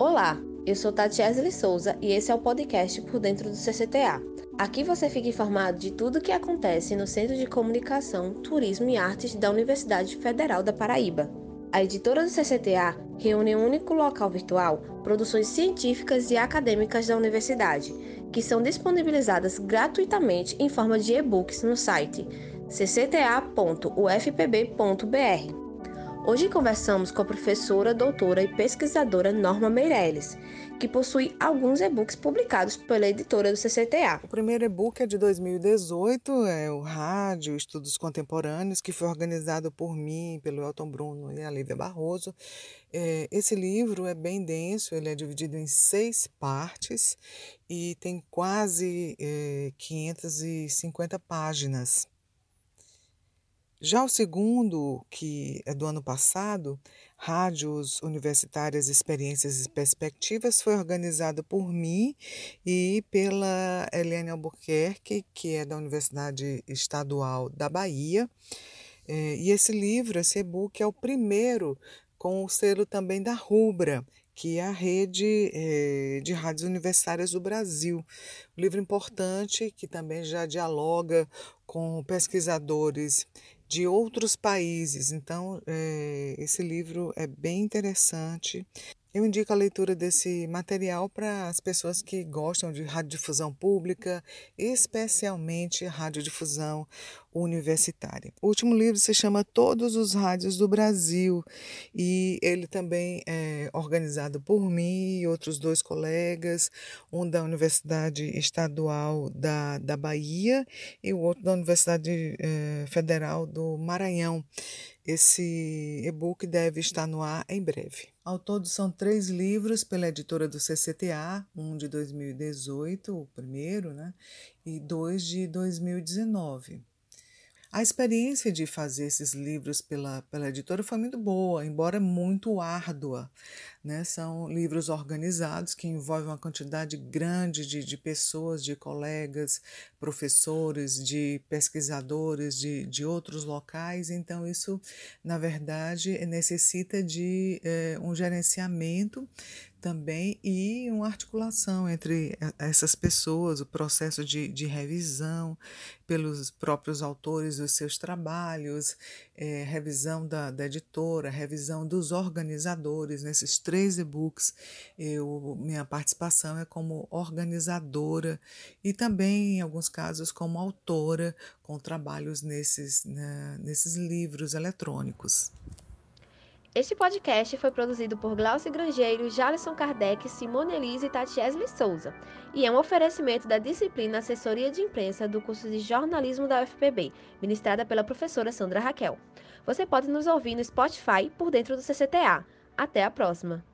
Olá, eu sou Tatiesli Souza e esse é o podcast Por Dentro do CCTA. Aqui você fica informado de tudo o que acontece no Centro de Comunicação, Turismo e Artes da Universidade Federal da Paraíba. A editora do CCTA reúne em um único local virtual produções científicas e acadêmicas da universidade, que são disponibilizadas gratuitamente em forma de e-books no site ccta.ufpb.br. Hoje conversamos com a professora, doutora e pesquisadora Norma Meirelles, que possui alguns e-books publicados pela editora do CCTA. O primeiro e-book é de 2018, é o Rádio Estudos Contemporâneos, que foi organizado por mim, pelo Elton Bruno e a Lívia Barroso. É, esse livro é bem denso, ele é dividido em seis partes e tem quase é, 550 páginas. Já o segundo, que é do ano passado, Rádios Universitárias Experiências e Perspectivas, foi organizado por mim e pela Eliane Albuquerque, que é da Universidade Estadual da Bahia. É, e esse livro, esse e-book, é o primeiro com o selo também da Rubra, que é a rede é, de rádios universitárias do Brasil. Um livro importante que também já dialoga com pesquisadores de outros países. Então, é, esse livro é bem interessante. Eu indico a leitura desse material para as pessoas que gostam de radiodifusão pública, especialmente radiodifusão universitária. O último livro se chama Todos os Rádios do Brasil e ele também é organizado por mim e outros dois colegas, um da Universidade Estadual da, da Bahia e o outro da Universidade é, Federal do Maranhão. Esse e-book deve estar no ar em breve. Ao todo, são três livros pela editora do CCTA, um de 2018, o primeiro, né? E dois de 2019. A experiência de fazer esses livros pela, pela editora foi muito boa, embora muito árdua. Né? São livros organizados que envolvem uma quantidade grande de, de pessoas, de colegas, professores, de pesquisadores de, de outros locais. Então, isso, na verdade, necessita de é, um gerenciamento também e uma articulação entre essas pessoas, o processo de, de revisão pelos próprios autores dos seus trabalhos, é, revisão da, da editora, revisão dos organizadores. Nesses três e-books, eu, minha participação é como organizadora e também, em alguns casos, como autora, com trabalhos nesses, né, nesses livros eletrônicos. Este podcast foi produzido por Glaucio Grangeiro, Jalisson Kardec, Simone Elise e Tatiesli Souza e é um oferecimento da disciplina Assessoria de Imprensa do curso de Jornalismo da UFPB, ministrada pela professora Sandra Raquel. Você pode nos ouvir no Spotify por dentro do CCTA. Até a próxima!